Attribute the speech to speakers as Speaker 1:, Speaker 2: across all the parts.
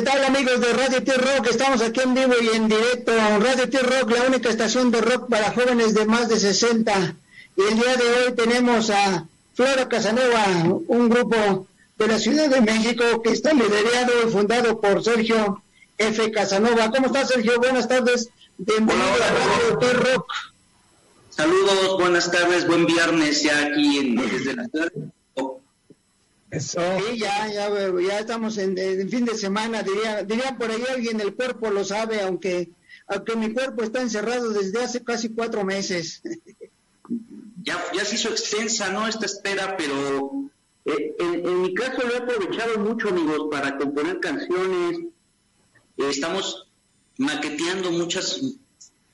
Speaker 1: ¿qué tal amigos de Radio T-Rock? Estamos aquí en vivo y en directo. Radio T-Rock, la única estación de rock para jóvenes de más de 60. Y el día de hoy tenemos a Flora Casanova, un grupo de la Ciudad de México que está liderado y fundado por Sergio F. Casanova. ¿Cómo estás, Sergio? Buenas tardes. Bienvenido a Radio T-Rock.
Speaker 2: Saludos, buenas tardes, buen viernes ya aquí en, desde la ciudad.
Speaker 1: Eso. Sí, ya, ya, ya estamos en, fin de semana, diría, diría por ahí alguien, el cuerpo lo sabe, aunque, aunque mi cuerpo está encerrado desde hace casi cuatro meses.
Speaker 2: Ya, ya se hizo extensa, ¿no? Esta espera, pero eh, en, mi caso lo he aprovechado mucho, amigos, para componer canciones. Eh, estamos maqueteando muchas,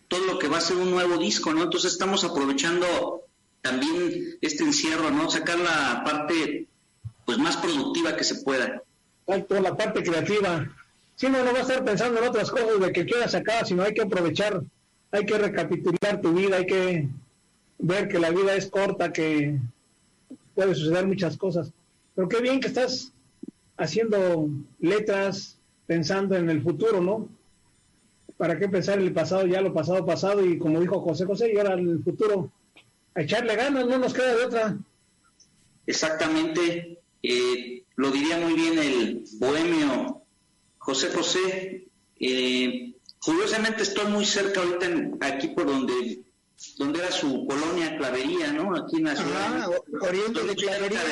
Speaker 2: todo lo que va a ser un nuevo disco, ¿no? Entonces estamos aprovechando también este encierro, ¿no? Sacar la parte pues más productiva que se pueda.
Speaker 1: Exacto, la parte creativa. Si no, no va a estar pensando en otras cosas de que quieras sacar, sino hay que aprovechar, hay que recapitular tu vida, hay que ver que la vida es corta, que puede suceder muchas cosas. Pero qué bien que estás haciendo letras pensando en el futuro, ¿no? ¿Para qué pensar en el pasado? Ya lo pasado, pasado, y como dijo José José, y ahora el futuro, a echarle ganas, no nos queda de otra.
Speaker 2: Exactamente. Eh, lo diría muy bien el bohemio José José. Eh, curiosamente estoy muy cerca ahorita aquí por donde donde era su colonia Clavería, ¿no? Aquí en la ciudad.
Speaker 1: oriente de Clavería.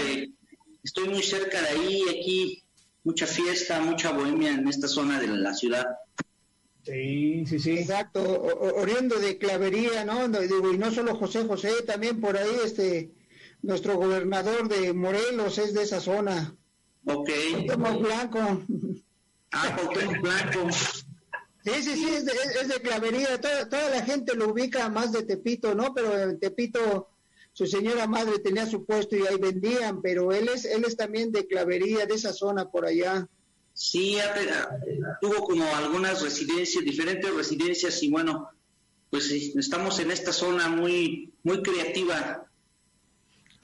Speaker 2: estoy muy cerca de ahí, aquí mucha fiesta, mucha bohemia en esta zona de la ciudad.
Speaker 1: Sí, sí, sí. Exacto, oriente de Clavería, ¿no? Digo, y no solo José José, también por ahí este nuestro gobernador de Morelos es de esa zona.
Speaker 2: Ok.
Speaker 1: Blanco.
Speaker 2: Ah, Blanco.
Speaker 1: Sí, sí, sí, es de, es de Clavería. Toda, toda, la gente lo ubica más de Tepito, ¿no? Pero en Tepito su señora madre tenía su puesto y ahí vendían, pero él es, él es también de Clavería, de esa zona por allá.
Speaker 2: Sí, tuvo como algunas residencias, diferentes residencias y bueno, pues estamos en esta zona muy, muy creativa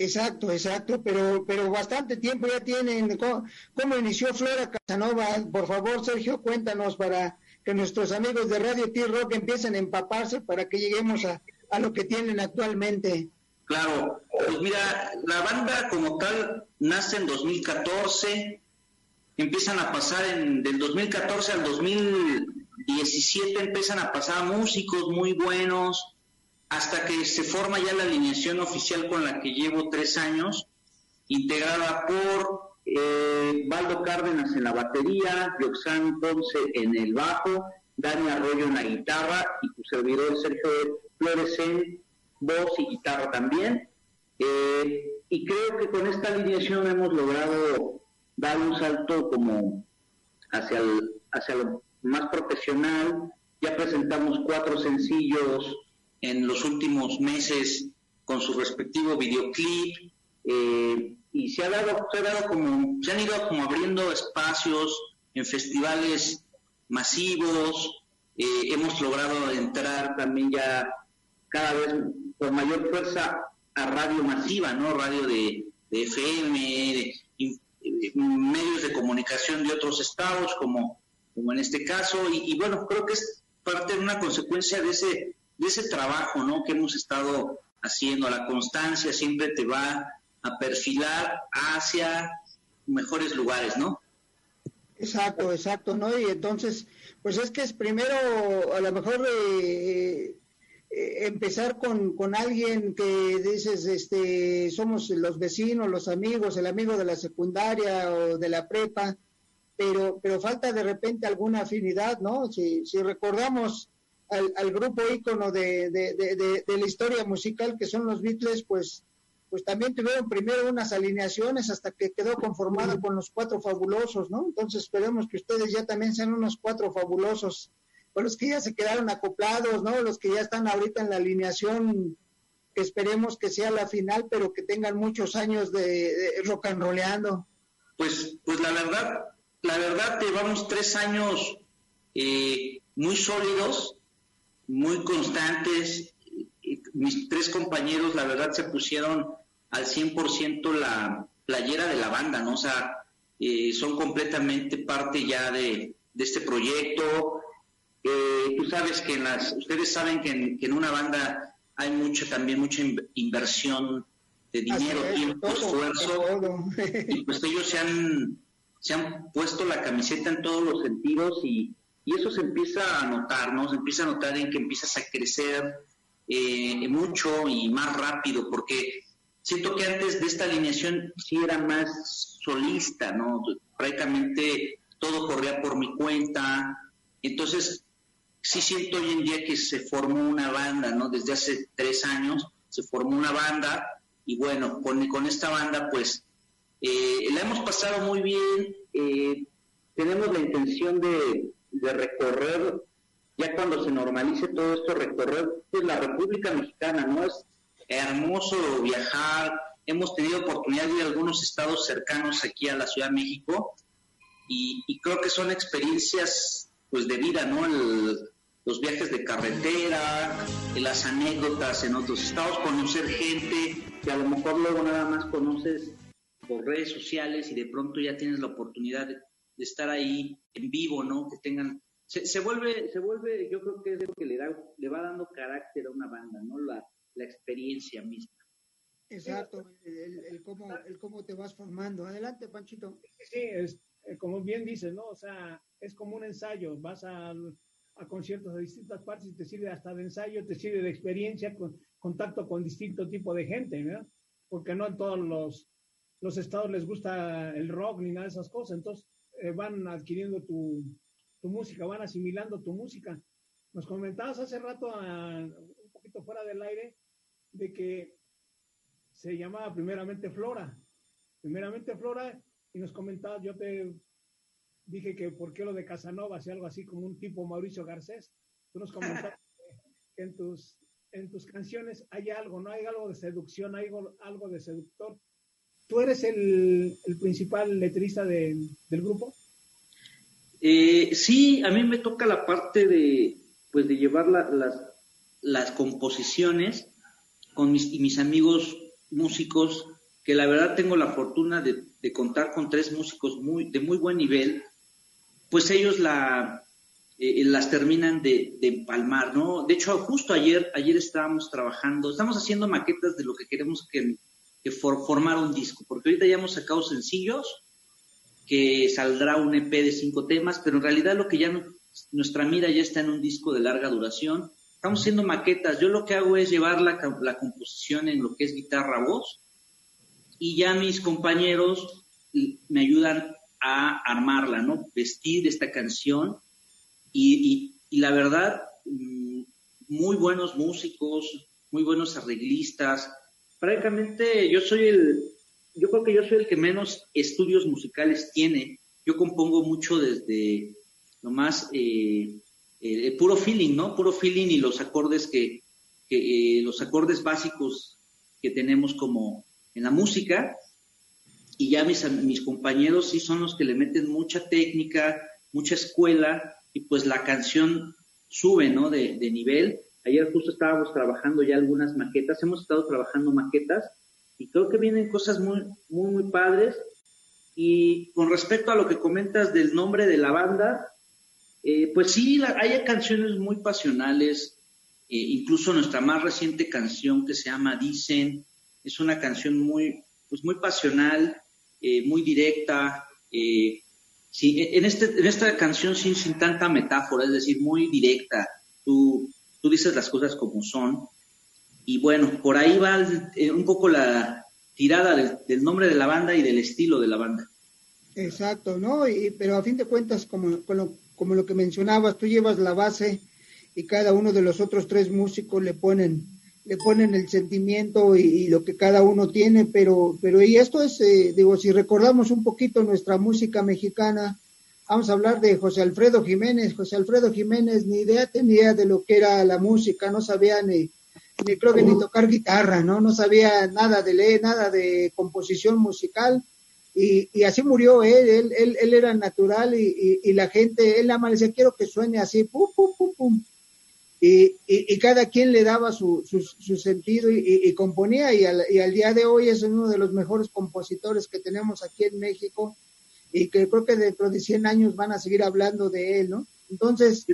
Speaker 1: Exacto, exacto, pero pero bastante tiempo ya tienen. ¿Cómo, inició Flora Casanova? Por favor, Sergio, cuéntanos para que nuestros amigos de Radio T-Rock empiecen a empaparse para que lleguemos a, a lo que tienen actualmente.
Speaker 2: Claro, pues mira, la banda como tal nace en 2014, empiezan a pasar en, del 2014 al 2017, empiezan a pasar músicos muy buenos, hasta que se forma ya la alineación oficial con la que llevo tres años, integrada por eh, Valdo Cárdenas en la batería, Roxanne Ponce en el bajo, Dani Arroyo en la guitarra y tu servidor Sergio Flores en voz y guitarra también. Eh, y creo que con esta alineación hemos logrado dar un salto como hacia, hacia lo más profesional. Ya presentamos cuatro sencillos en los últimos meses con su respectivo videoclip eh, y se ha dado, se ha dado como, se han ido como abriendo espacios en festivales masivos, eh, hemos logrado entrar también ya cada vez con mayor fuerza a radio masiva, ¿no? Radio de, FM, de, medios de comunicación de otros estados, como, como en este caso, y, y bueno, creo que es parte de una consecuencia de ese de ese trabajo ¿no? que hemos estado haciendo. La constancia siempre te va a perfilar hacia mejores lugares, ¿no?
Speaker 1: Exacto, exacto, ¿no? Y entonces, pues es que es primero a lo mejor eh, eh, empezar con, con alguien que dices, este, somos los vecinos, los amigos, el amigo de la secundaria o de la prepa, pero, pero falta de repente alguna afinidad, ¿no? Si, si recordamos al, grupo ícono de, de, la historia musical que son los Beatles, pues, pues también tuvieron primero unas alineaciones hasta que quedó conformado con los cuatro fabulosos, ¿no? Entonces esperemos que ustedes ya también sean unos cuatro fabulosos, con los que ya se quedaron acoplados, ¿no? Los que ya están ahorita en la alineación que esperemos que sea la final, pero que tengan muchos años de, rock and rollando.
Speaker 2: Pues, pues la verdad, la verdad llevamos tres años eh, muy sólidos, muy constantes. Mis tres compañeros, la verdad, se pusieron al 100% la playera de la banda, ¿no? O sea, eh, son completamente parte ya de, este proyecto. Eh, tú sabes que en las, ustedes saben que en, una banda hay mucha también mucha inversión de dinero, tiempo, esfuerzo, y pues ellos se han, se han puesto la camiseta en todos los sentidos y, y eso se empieza a notar, ¿no? Se empieza a notar en que empiezas a crecer eh, mucho y más rápido, porque siento que antes de esta alineación sí era más solista, ¿no? Prácticamente todo corría por mi cuenta. Entonces, sí siento hoy en día que se formó una banda, ¿no? Desde hace tres años se formó una banda y bueno, con, con esta banda pues eh, la hemos pasado muy bien. Eh, tenemos la intención de, de recorrer, ya cuando se normalice todo esto, recorrer pues, la República Mexicana, ¿no? Es hermoso viajar, hemos tenido oportunidad de ir a algunos estados cercanos aquí a la Ciudad de México y, creo que son experiencias pues de vida, ¿no? los viajes de carretera, las anécdotas en otros estados, conocer gente que a lo mejor luego nada más conoces por redes sociales y de pronto ya tienes la oportunidad de, estar ahí en vivo, ¿no? Que tengan, se, vuelve, se vuelve, yo creo que es lo que le da, le va dando carácter a una banda, ¿no? La, la experiencia misma.
Speaker 1: Exacto, el, el, cómo, el cómo te vas formando. Adelante, Panchito.
Speaker 3: Sí, es, eh, como bien dices, ¿no? O sea, es como un ensayo, vas a, a conciertos de distintas partes y te sirve hasta de ensayo, te sirve de experiencia, con contacto con distinto tipo de gente, ¿no? Porque no en todos los, los estados les gusta el rock ni nada de esas cosas. Entonces, eh, van adquiriendo tu, música, van asimilando tu música. Nos comentabas hace rato, un poquito fuera del aire, de que se llamaba primeramente Flora. Primeramente Flora, y nos comentabas, yo te dije que por qué lo de Casanova, si algo así como un tipo Mauricio Garcés. Tú nos comentaste que en tus, en tus canciones hay algo, ¿no? Hay algo de seducción, hay algo, algo de seductor ¿Tú eres el, principal letrista del grupo?
Speaker 2: Eh, sí, a mí me toca la parte de, pues, de llevar las, las composiciones con mis, y mis amigos músicos, que la verdad tengo la fortuna de, contar con tres músicos muy, de muy buen nivel, pues ellos la, eh, las terminan de, de, empalmar, ¿no? De hecho, justo ayer, ayer estábamos trabajando, estamos haciendo maquetas de lo que queremos que que formar un disco, porque ahorita ya hemos sacado sencillos, que saldrá un EP de cinco temas, pero en realidad lo que ya nuestra mira ya está en un disco de larga duración. Estamos haciendo maquetas. Yo lo que hago es llevar la, composición en lo que es guitarra-voz y ya mis compañeros me ayudan a armarla, ¿no? Vestir esta canción y, y la verdad, mm, muy buenos músicos, muy buenos arreglistas, francamente yo soy el, yo creo que yo soy el que menos estudios musicales tiene. Yo compongo mucho desde lo más eh, eh puro feeling, ¿no? Puro feeling y los acordes que, eh, los acordes básicos que tenemos como en la música. Y ya mis, mis compañeros sí son los que le meten mucha técnica, mucha escuela y pues la canción sube, ¿no? De, de nivel Ayer justo estábamos trabajando ya algunas maquetas, hemos estado trabajando maquetas y creo que vienen cosas muy, muy, muy padres. Y con respecto a lo que comentas del nombre de la banda, eh, pues sí, hay canciones muy pasionales, eh, incluso nuestra más reciente canción que se llama Dicen, es una canción muy, pues muy pasional, eh, muy directa, sí, en, este, en esta canción sin, sin tanta metáfora, es decir, muy directa. Tú, tú dices las cosas como son. Y bueno, por ahí va eh, un poco la tirada del, nombre de la banda y del estilo de la banda.
Speaker 1: Exacto, ¿no? Y, pero a fin de cuentas, como, lo, como lo que mencionabas, tú llevas la base y cada uno de los otros tres músicos le ponen le ponen el sentimiento y, lo que cada uno tiene, pero, pero y esto es, eh, digo, si recordamos un poquito nuestra música mexicana, Vamos a hablar de José Alfredo Jiménez. José Alfredo Jiménez ni idea tenía de lo que era la música, no sabía ni, ni creo que ni tocar guitarra, ¿no? No sabía nada de leer, nada de composición musical. Y, y así murió él, él, él, era natural y, y, la gente, él ama, decía, quiero que suene así, pum, pum, pum, pum. Y, y, cada quien le daba su, su, su sentido y, componía al, y al día de hoy es uno de los mejores compositores que tenemos aquí en México y que creo que dentro de 100 años van a seguir hablando de él, ¿no? Entonces,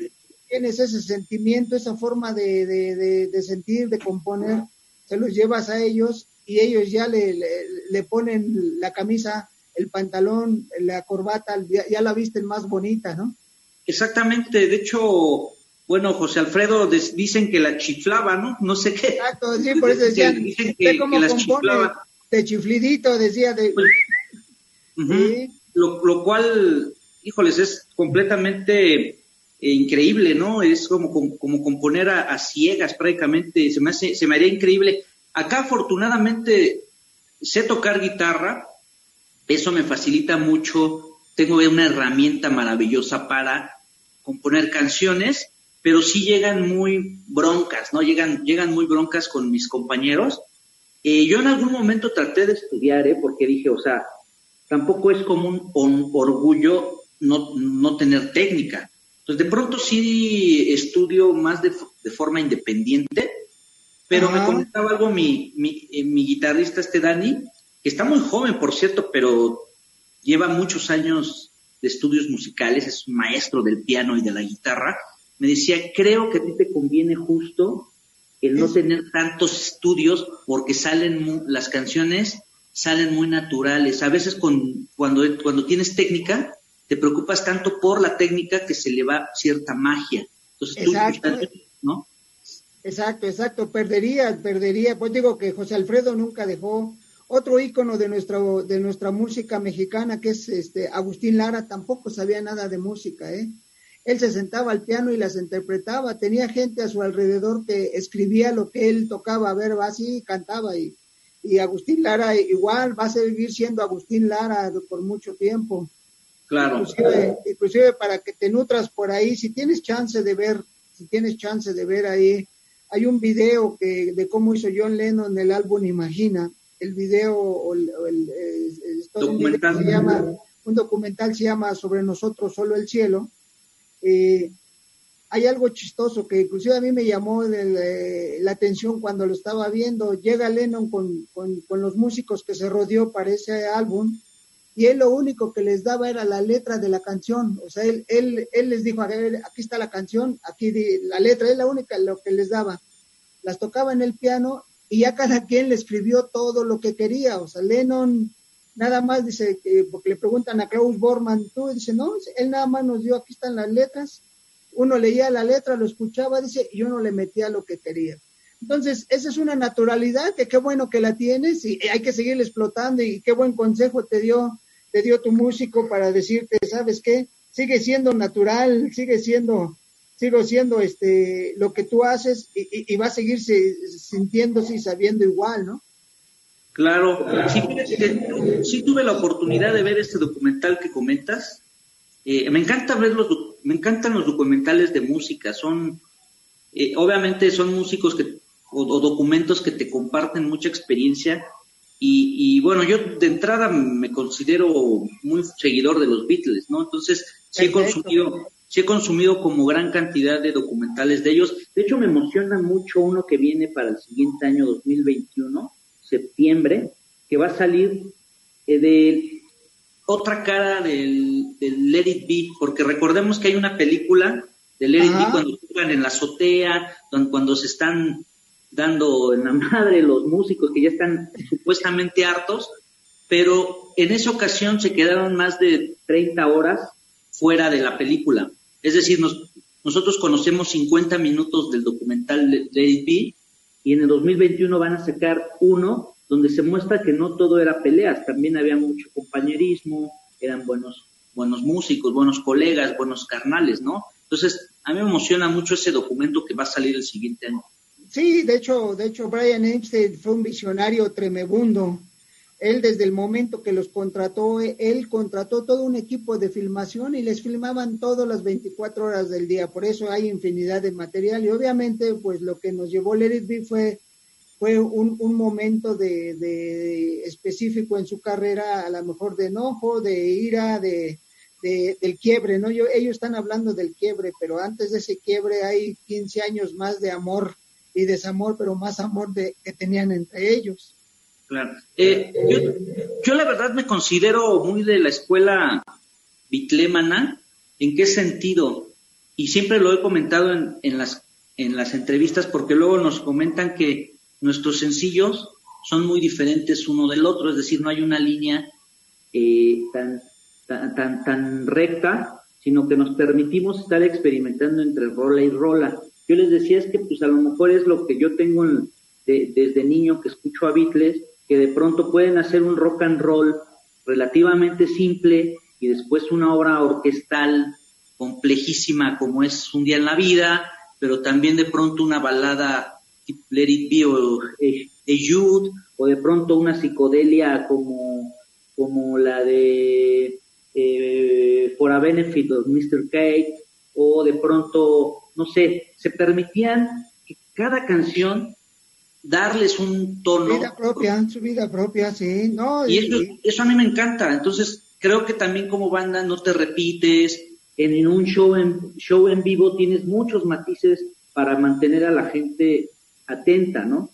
Speaker 1: tienes ese sentimiento, esa forma de, de, de, sentir, de componer, se los llevas a ellos y ellos ya le, le, ponen la camisa, el pantalón, la corbata, ya, la visten más bonita, ¿no?
Speaker 2: Exactamente, de hecho, bueno, José Alfredo dicen que la chiflaba, ¿no? No sé qué.
Speaker 1: Exacto, sí, por eso decían, dicen que, cómo que compone de chiflidito, decía de...
Speaker 2: Pues, lo, lo, cual, híjoles, es completamente eh, increíble, ¿no? Es como, como, componer a, ciegas prácticamente, se me, hace, se me haría increíble. Acá afortunadamente sé tocar guitarra, eso me facilita mucho, tengo una herramienta maravillosa para componer canciones, pero sí llegan muy broncas, ¿no? Llegan, llegan muy broncas con mis compañeros. Eh, yo en algún momento traté de estudiar, ¿eh? Porque dije, o sea, tampoco es como un, orgullo no, no, tener técnica. Entonces, de pronto sí estudio más de, de forma independiente, pero me comentaba algo mi, mi, eh, mi, guitarrista, este Dani, que está muy joven, por cierto, pero lleva muchos años de estudios musicales, es maestro del piano y de la guitarra. Me decía, creo que a ti te conviene justo el no tener tantos estudios porque salen las canciones salen muy naturales. A veces con, cuando, cuando tienes técnica, te preocupas tanto por la técnica que se le va cierta magia. Entonces, exacto. ¿no?
Speaker 1: Exacto, exacto. Perdería, perdería. Pues digo que José Alfredo nunca dejó otro ícono de nuestra, de nuestra música mexicana, que es este Agustín Lara, tampoco sabía nada de música, ¿eh? Él se sentaba al piano y las interpretaba. Tenía gente a su alrededor que escribía lo que él tocaba, a ver, así cantaba y y Agustín Lara igual va a seguir siendo Agustín Lara por mucho tiempo.
Speaker 2: Claro.
Speaker 1: Inclusive, para que te nutras por ahí, si tienes chance de ver, si tienes chance de ver ahí, hay un video que de cómo hizo John Lennon el álbum Imagina, el video, o el, documental. se llama, un documental se llama Sobre nosotros solo el cielo. Eh, hay algo chistoso que inclusive a mí me llamó la atención cuando lo estaba viendo. Llega Lennon con, con, los músicos que se rodeó para ese álbum y él lo único que les daba era la letra de la canción. O sea, él, él, él les dijo, a ver, aquí está la canción, aquí la letra, es la única lo que les daba. Las tocaba en el piano y ya cada quien le escribió todo lo que quería. O sea, Lennon nada más dice, porque le preguntan a Klaus Bormann, tú, dice, no, él nada más nos dio, aquí están las letras uno leía la letra, lo escuchaba, dice, y uno le metía lo que quería. Entonces, esa es una naturalidad que qué bueno que la tienes y hay que seguir explotando y qué buen consejo te dio, te dio tu músico para decirte, ¿sabes qué? Sigue siendo natural, sigue siendo, sigo siendo este, lo que tú haces y, va a seguirse sintiéndose y sabiendo igual, ¿no?
Speaker 2: Claro, sí, tuve la oportunidad de ver este documental que comentas. Eh, me encanta ver los, me encantan los documentales de música, son, eh, obviamente son músicos que, o, documentos que te comparten mucha experiencia y, bueno, yo de entrada me considero muy seguidor de los Beatles, ¿no? Entonces, sí he consumido, sí he consumido como gran cantidad de documentales de ellos. De hecho, me emociona mucho uno que viene para el siguiente año 2021, septiembre, que va a salir eh, de otra cara del, Let It Be, porque recordemos que hay una película de Let It Be cuando juegan en la azotea, cuando, se están dando en la madre los músicos que ya están supuestamente hartos, pero en esa ocasión se quedaron más de 30 horas fuera de la película. Es decir, nosotros conocemos 50 minutos del documental Let It Be y en el 2021 van a sacar uno donde se muestra que no todo era peleas, también había mucho compañerismo, eran buenos, buenos músicos, buenos colegas, buenos carnales, ¿no? Entonces, a mí me emociona mucho ese documento que va a salir el siguiente año.
Speaker 1: Sí, de hecho, de hecho, Brian Epstein fue un visionario tremebundo. Él desde el momento que los contrató, él contrató todo un equipo de filmación y les filmaban todas las 24 horas del día. Por eso hay infinidad de material y obviamente, pues lo que nos llevó Let It fue fue un, un momento de, de, específico en su carrera, a lo mejor de enojo, de ira, de, del quiebre, ¿no? Yo, ellos están hablando del quiebre, pero antes de ese quiebre hay 15 años más de amor y desamor, pero más amor de, que tenían entre ellos.
Speaker 2: Claro. Eh, yo, la verdad me considero muy de la escuela bitlémana. ¿En qué sentido? Y siempre lo he comentado en, en, las, en las entrevistas porque luego nos comentan que nuestros sencillos son muy diferentes uno del otro, es decir, no hay una línea eh, tan, tan, tan, recta, sino que nos permitimos estar experimentando entre rola y rola. Yo les decía es que pues a lo mejor es lo que yo tengo desde niño que escucho a Beatles, que de pronto pueden hacer un rock and roll relativamente simple y después una obra orquestal complejísima como es Un día en la vida, pero también de pronto una balada Let It Be o Jude, o de pronto una psicodelia como, como la de eh, For a Benefit of Mr. Kate, o de pronto, no sé, se permitían que cada canción darles un tono.
Speaker 1: Su vida propia, su vida propia, sí, no.
Speaker 2: Y, eso, eso, a mí me encanta. Entonces, creo que también como banda no te repites. En, un show en, show en vivo tienes muchos matices para mantener a la gente atenta, ¿no?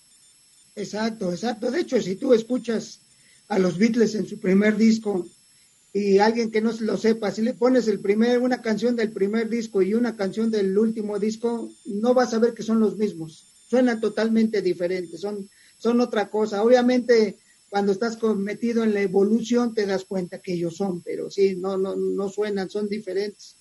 Speaker 1: Exacto, exacto. De hecho, si tú escuchas a los Beatles en su primer disco y alguien que no lo sepa, si le pones el primer, una canción del primer disco y una canción del último disco, no vas a ver que son los mismos. Suenan totalmente diferentes, son, son otra cosa. Obviamente, cuando estás metido en la evolución te das cuenta que ellos son, pero sí, no, no, no suenan, son diferentes.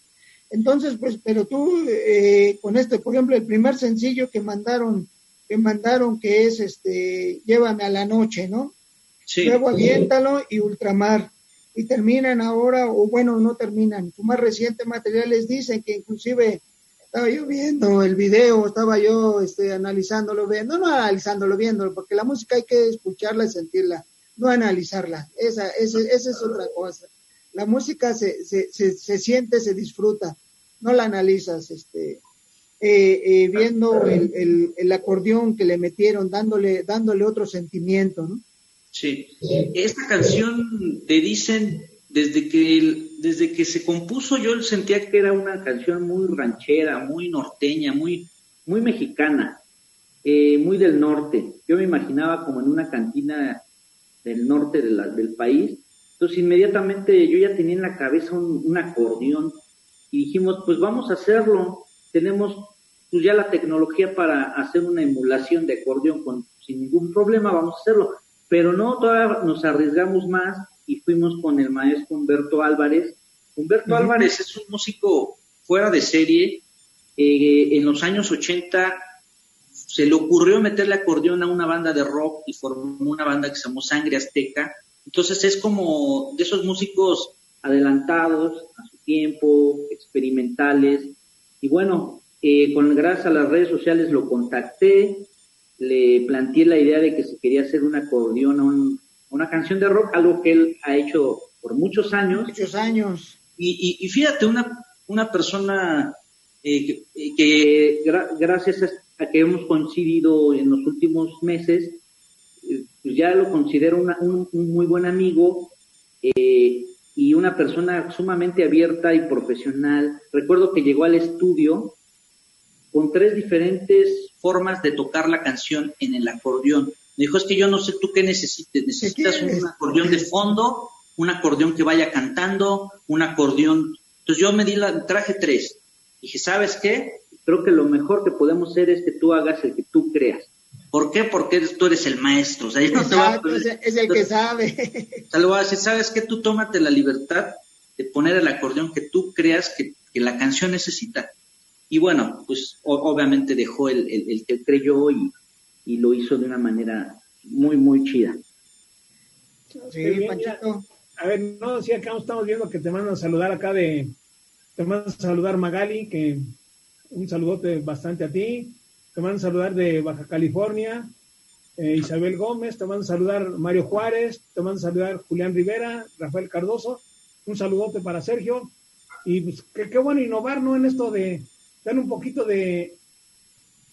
Speaker 1: Entonces, pues, pero tú, eh, con este, por ejemplo, el primer sencillo que mandaron que mandaron que es este Llévame a la noche, ¿no? Sí. Luego Aviéntalo y Ultramar. Y terminan ahora, o bueno, no terminan. Su más reciente material les dicen que inclusive estaba yo viendo el video, estaba yo este, analizándolo, viendo, no, no analizándolo, viéndolo, porque la música hay que escucharla y sentirla, no analizarla. Esa, esa, esa es otra cosa. La música se, se, se, se siente, se disfruta, no la analizas, este, eh, eh, viendo el, el, acordeón que le metieron, dándole, dándole otro sentimiento, ¿no?
Speaker 2: Sí. Esta canción te dicen desde que desde que se compuso yo sentía que era una canción muy ranchera, muy norteña, muy muy mexicana, eh, muy del norte. Yo me imaginaba como en una cantina del norte del país. Entonces inmediatamente yo ya tenía en la cabeza un acordeón y dijimos, pues vamos a hacerlo. Tenemos pues ya la tecnología para hacer una emulación de acordeón con, sin ningún problema, vamos a hacerlo. Pero no, todavía nos arriesgamos más y fuimos con el maestro Humberto Álvarez. Humberto Álvarez es un músico fuera de serie. Eh, en los años 80 se le ocurrió meterle acordeón a una banda de rock y formó una banda que se llamó Sangre Azteca. Entonces es como de esos músicos adelantados a su tiempo, experimentales. Y bueno, eh, con gracias a las redes sociales lo contacté, le planteé la idea de que se quería hacer un acordeón a una canción de rock, algo que él ha hecho por muchos años.
Speaker 1: Muchos años.
Speaker 2: Y, y, fíjate, una, una persona eh, que, gracias a, que hemos coincidido en los últimos meses, eh, pues ya lo considero un, un, muy buen amigo y una persona sumamente abierta y profesional. Recuerdo que llegó al estudio con tres diferentes formas de tocar la canción en el acordeón. Me dijo, es que yo no sé tú qué necesites. Necesitas un acordeón de fondo, un acordeón que vaya cantando, un acordeón. Entonces yo me di la, traje tres. Dije, ¿sabes qué? Creo que lo mejor que podemos hacer es que tú hagas el que tú creas. ¿Por qué? Porque tú eres el maestro. O sea, no te
Speaker 1: va a es el que sabe.
Speaker 2: O sea, le voy a decir, ¿sabes qué? Tú tómate la libertad de poner el acordeón que tú creas que, que la canción necesita. Y bueno, pues obviamente dejó el, el, que creyó y, y, lo hizo de una manera muy, muy chida.
Speaker 3: Sí, Panchito. A ver, no, sí, acá estamos viendo que te mandan a saludar acá de, te mandan a saludar Magali, que un saludote bastante a ti. Te mandan saludar de Baja California, eh, Isabel Gómez, te mandan saludar Mario Juárez, te mandan saludar Julián Rivera, Rafael Cardoso. Un saludote para Sergio. Y pues qué bueno innovar, ¿no? En esto de, dan un poquito de,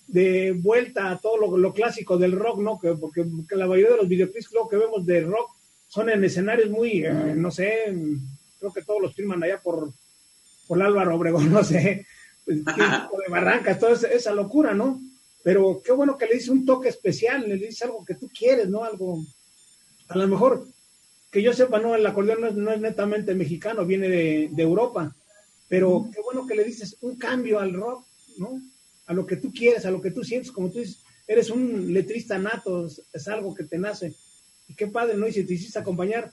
Speaker 3: de vuelta a todo lo, clásico del rock, ¿no? Que, porque la mayoría de los videoclips que vemos de rock son en escenarios muy, eh, no sé, creo que todos los filman allá por, por Álvaro Obregón, no sé, de Barrancas, toda esa, locura, ¿no? Pero qué bueno que le dice un toque especial, le dice algo que tú quieres, ¿no? Algo a lo mejor, que yo sepa, no, el acordeón no es, netamente mexicano, viene de, Europa, pero qué bueno que le dices un cambio al rock, ¿no? A lo que tú quieres, a lo que tú sientes, como tú dices, eres un letrista nato, es, algo que te nace. Y qué padre, ¿no? Y si te hiciste acompañar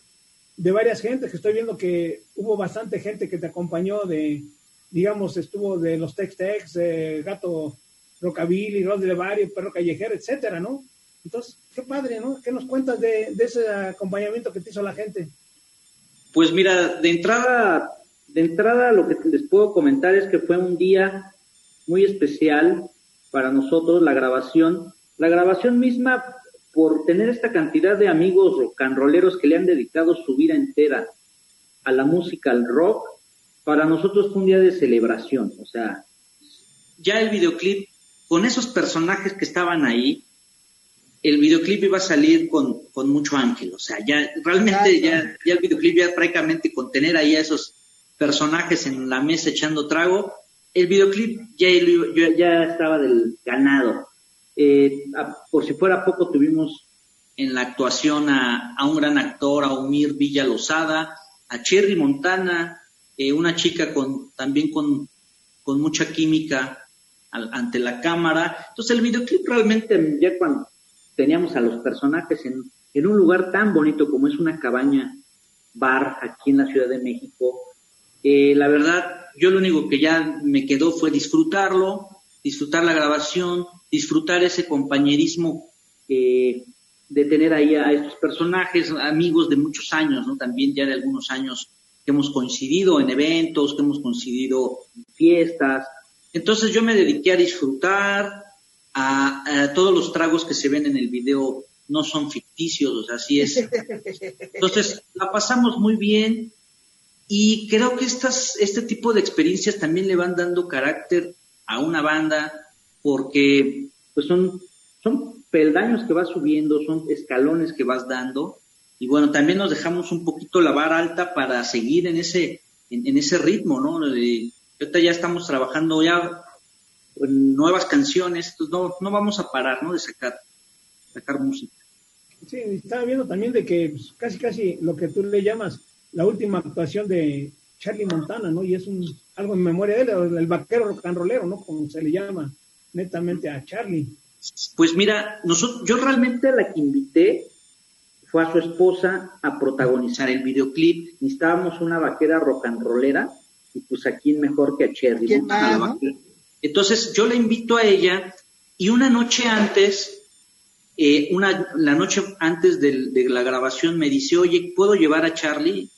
Speaker 3: de varias gentes, que estoy viendo que hubo bastante gente que te acompañó de, digamos, estuvo de los Tex-Tex, Gato Rockabilly, Rod de Barrio, Perro Callejero, etcétera, ¿no? Entonces, qué padre, ¿no? ¿Qué nos cuentas de, ese acompañamiento que te hizo la gente?
Speaker 2: Pues mira, de entrada, de entrada lo que les puedo comentar es que fue un día muy especial para nosotros, la grabación. La grabación misma, por tener esta cantidad de amigos rocanroleros que le han dedicado su vida entera a la música, al rock, para nosotros fue un día de celebración. O sea, ya el videoclip, con esos personajes que estaban ahí, el videoclip iba a salir con, mucho ángel, o sea, ya realmente ya, ya el videoclip ya prácticamente con tener ahí a esos personajes en la mesa echando trago, el videoclip ya, ya estaba del ganado. Eh, por si fuera poco tuvimos en la actuación a, un gran actor, a Umir Villa Lozada, a Cherry Montana, eh, una chica con también con, con mucha química ante la cámara. Entonces el videoclip realmente ya cuando teníamos a los personajes en, en un lugar tan bonito como es una cabaña bar aquí en la Ciudad de México. Eh, la verdad, yo lo único que ya me quedó fue disfrutarlo, disfrutar la grabación, disfrutar ese compañerismo eh, de tener ahí a estos personajes, amigos de muchos años, ¿no? También ya de algunos años que hemos coincidido en eventos, que hemos coincidido en fiestas. Entonces yo me dediqué a disfrutar, a, todos los tragos que se ven en el video no son ficticios, así es. Entonces, la pasamos muy bien y creo que estas, este tipo de experiencias también le van dando carácter a una banda porque pues son, son peldaños que vas subiendo, son escalones que vas dando y bueno, también nos dejamos un poquito la vara alta para seguir en ese, en, ese ritmo, ¿no? ahorita ya estamos trabajando ya nuevas canciones, no, no vamos a parar, ¿no? De sacar, sacar música.
Speaker 3: Sí, estaba viendo también de que pues, casi, casi lo que tú le llamas la última actuación de Charlie Montana, ¿no? Y es un, algo en memoria de él, el vaquero rollero, ¿no? Como se le llama netamente a Charlie.
Speaker 2: Pues mira, nosotros, yo realmente la que invité fue a su esposa a protagonizar el videoclip. Necesitábamos una vaquera rock and rollera, y pues aquí mejor que a Charlie. ¿Quién entonces yo le invito a ella y una noche antes, eh, una, la noche antes de, la grabación me dice, oye, ¿puedo llevar a Charlie,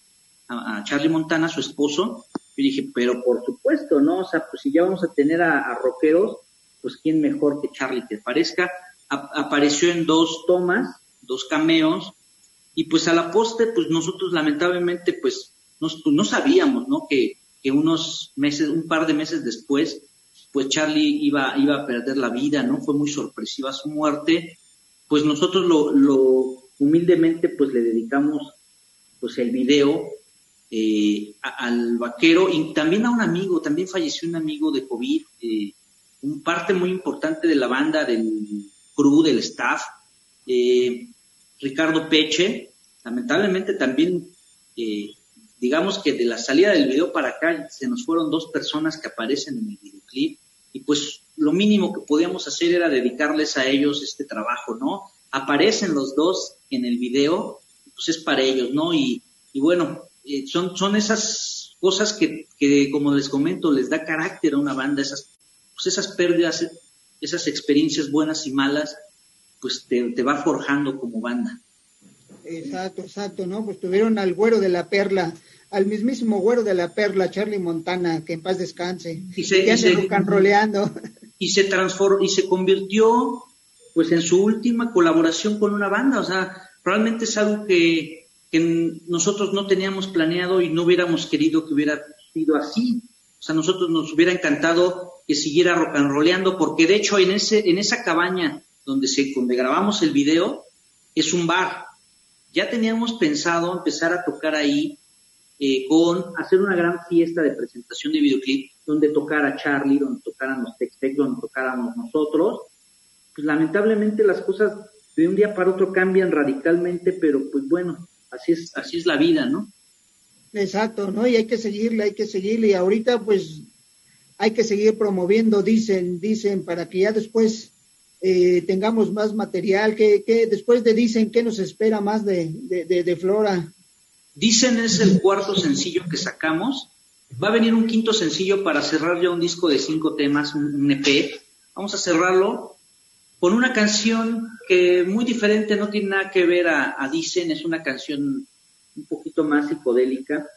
Speaker 2: a, Charlie Montana, su esposo? Yo dije, pero por supuesto, ¿no? O sea, pues si ya vamos a tener a, rockeros, pues quién mejor que Charlie, te parezca. apareció en dos tomas, dos cameos, y pues a la poste, pues nosotros lamentablemente, pues no, pues, no sabíamos, ¿no? Que, que unos meses, un par de meses después, pues Charlie iba, iba a perder la vida, ¿no? Fue muy sorpresiva su muerte. Pues nosotros lo, lo humildemente pues le dedicamos pues el video eh, al vaquero y también a un amigo, también falleció un amigo de COVID, eh, un parte muy importante de la banda, del crew, del staff, eh, Ricardo Peche, lamentablemente también, digamos que de la salida del video para acá se nos fueron dos personas que aparecen en el videoclip, y pues lo mínimo que podíamos hacer era dedicarles a ellos este trabajo, ¿no? Aparecen los dos en el video, pues es para ellos, ¿no? Y, bueno, eh, son, son esas cosas que, que, como les comento, les da carácter a una banda, esas, pues esas pérdidas, esas experiencias buenas y malas, pues te, te va forjando como banda.
Speaker 1: Exacto, exacto, ¿no? Pues tuvieron al güero de la perla al mismísimo güero de la perla, Charlie Montana, que en paz descanse, y se, y se,
Speaker 2: y se transformó y se convirtió pues en su última colaboración con una banda, o sea, realmente es algo que, que nosotros no teníamos planeado y no hubiéramos querido que hubiera sido así. O sea, nosotros nos hubiera encantado que siguiera rock and rollando, porque de hecho en ese, en esa cabaña donde se, donde grabamos el video, es un bar. Ya teníamos pensado empezar a tocar ahí eh, con hacer una gran fiesta de presentación de videoclip donde tocara Charlie, donde tocaran los Tex-Tex, donde tocáramos nosotros. Pues lamentablemente las cosas de un día para otro cambian radicalmente, pero pues bueno, así es, así es la vida, ¿no?
Speaker 1: Exacto, ¿no? Y hay que seguirle, hay que seguirle. Y ahorita, pues, hay que seguir promoviendo, dicen, dicen, para que ya después eh, tengamos más material. que, que después de dicen qué nos espera más de, de, de, Flora?
Speaker 2: Dicen es el cuarto sencillo que sacamos. Va a venir un quinto sencillo para cerrar ya un disco de cinco temas, un EP. Vamos a cerrarlo con una canción que muy diferente, no tiene nada que ver a, a Dicen, es una canción un poquito más psicodélica,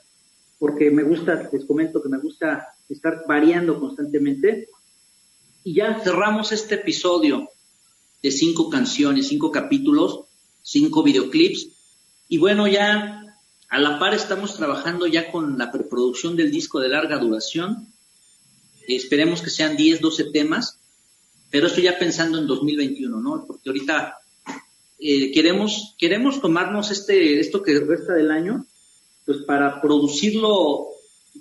Speaker 2: porque me gusta, les comento que me gusta estar variando constantemente. Y ya cerramos este episodio de cinco canciones, cinco capítulos, cinco videoclips. Y bueno, ya a la par estamos trabajando ya con la preproducción del disco de larga duración. Esperemos que sean 10, 12 temas, pero esto ya pensando en 2021, ¿no? Porque ahorita eh, queremos, queremos tomarnos este, esto que resta del año, pues para producirlo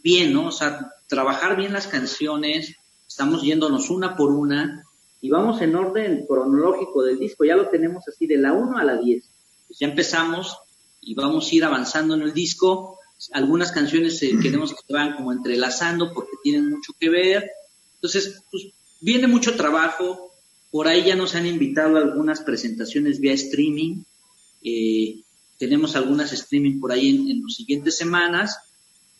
Speaker 2: bien, ¿no? O sea, trabajar bien las canciones, estamos yéndonos una por una y vamos en orden cronológico del disco, ya lo tenemos así de la 1 a la 10. Pues ya empezamos y vamos a ir avanzando en el disco. Algunas canciones eh, queremos que se van como entrelazando porque tienen mucho que ver. Entonces, pues viene mucho trabajo, por ahí ya nos han invitado algunas presentaciones vía streaming. Eh, tenemos algunas streaming por ahí en, las siguientes semanas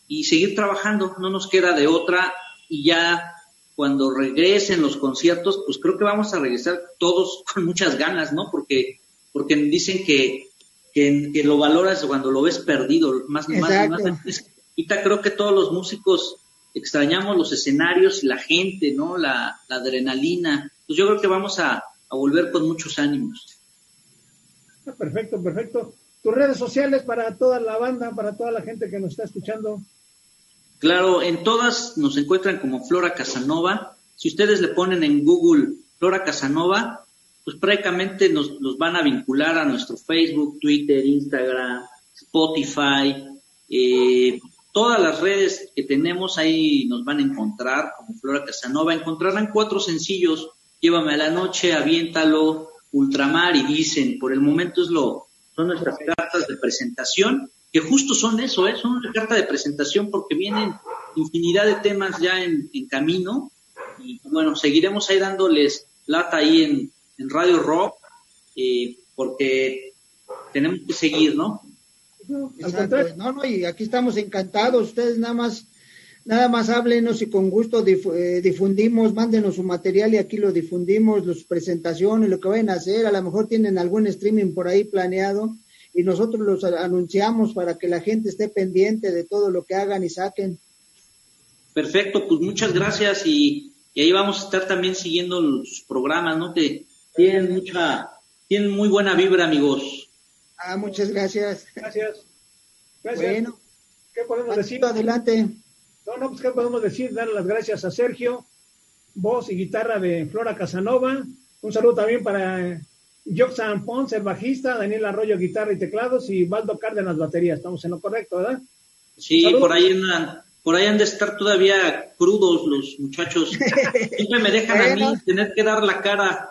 Speaker 2: y seguir trabajando. No nos queda de otra y ya cuando regresen los conciertos, pues creo que vamos a regresar todos con muchas ganas, ¿no? Porque, porque dicen que, que, lo valoras cuando lo ves perdido, más, más, más. Ahorita creo que todos los músicos extrañamos los escenarios y la gente, ¿no? La, la adrenalina pues yo creo que vamos a, volver con muchos ánimos.
Speaker 3: Ah, perfecto, perfecto. Tus redes sociales para toda la banda, para toda la gente que nos está escuchando.
Speaker 2: Claro, en todas nos encuentran como Flora Casanova. Si ustedes le ponen en Google Flora Casanova, pues prácticamente nos, van a vincular a nuestro Facebook, Twitter, Instagram, Spotify, eh, todas las redes que tenemos ahí nos van a encontrar como Flora Casanova. Encontrarán cuatro sencillos Llévame a la noche, aviéntalo, ultramar y dicen, por el momento es lo, son nuestras cartas de presentación, que justo son eso, ¿eh? son una carta de presentación porque vienen infinidad de temas ya en, camino y bueno, seguiremos ahí dándoles lata ahí en, Radio Rock eh, porque tenemos que seguir, ¿no?
Speaker 1: No, no, y aquí estamos encantados, ustedes nada más Nada más háblenos y con gusto eh, difundimos, mándenos su material y aquí lo difundimos, las presentaciones, lo que vayan a hacer. A lo mejor tienen algún streaming por ahí planeado y nosotros los anunciamos para que la gente esté pendiente de todo lo que hagan y saquen.
Speaker 2: Perfecto, pues muchas gracias y, ahí vamos a estar también siguiendo los programas, ¿no? Que tienen mucha, tienen muy buena vibra, amigos.
Speaker 1: Ah, muchas gracias.
Speaker 3: Gracias. gracias.
Speaker 1: Bueno,
Speaker 3: ¿qué podemos decir?
Speaker 1: Adelante.
Speaker 3: No, no, pues ¿qué podemos decir? Dar las gracias a Sergio, voz y guitarra de Flora Casanova. Un saludo también para Joxan Ponce, el bajista, Daniel Arroyo, guitarra y teclados, y Valdo Cárdenas, batería. Estamos en lo correcto, ¿verdad?
Speaker 2: Sí, por ahí, andan, por ahí han de estar todavía crudos los muchachos. Siempre me dejan a mí tener que dar la cara.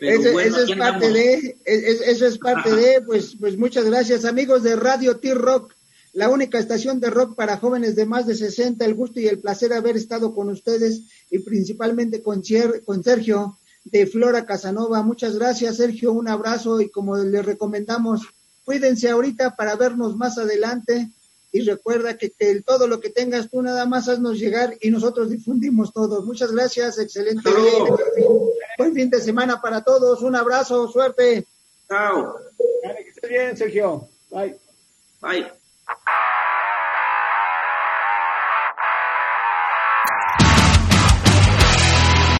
Speaker 1: eso, es parte de, eso es parte de, pues, pues muchas gracias amigos de Radio T-Rock la única estación de rock para jóvenes de más de 60. El gusto y el placer de haber estado con ustedes y principalmente con, con Sergio de Flora Casanova. Muchas gracias, Sergio. Un abrazo y como les recomendamos, cuídense ahorita para vernos más adelante. Y recuerda que, todo lo que tengas tú nada más haznos llegar y nosotros difundimos todo. Muchas gracias, excelente. Buen fin de semana para todos. Un abrazo, suerte.
Speaker 2: Chao.
Speaker 3: que esté bien, Sergio. Bye.
Speaker 2: Bye.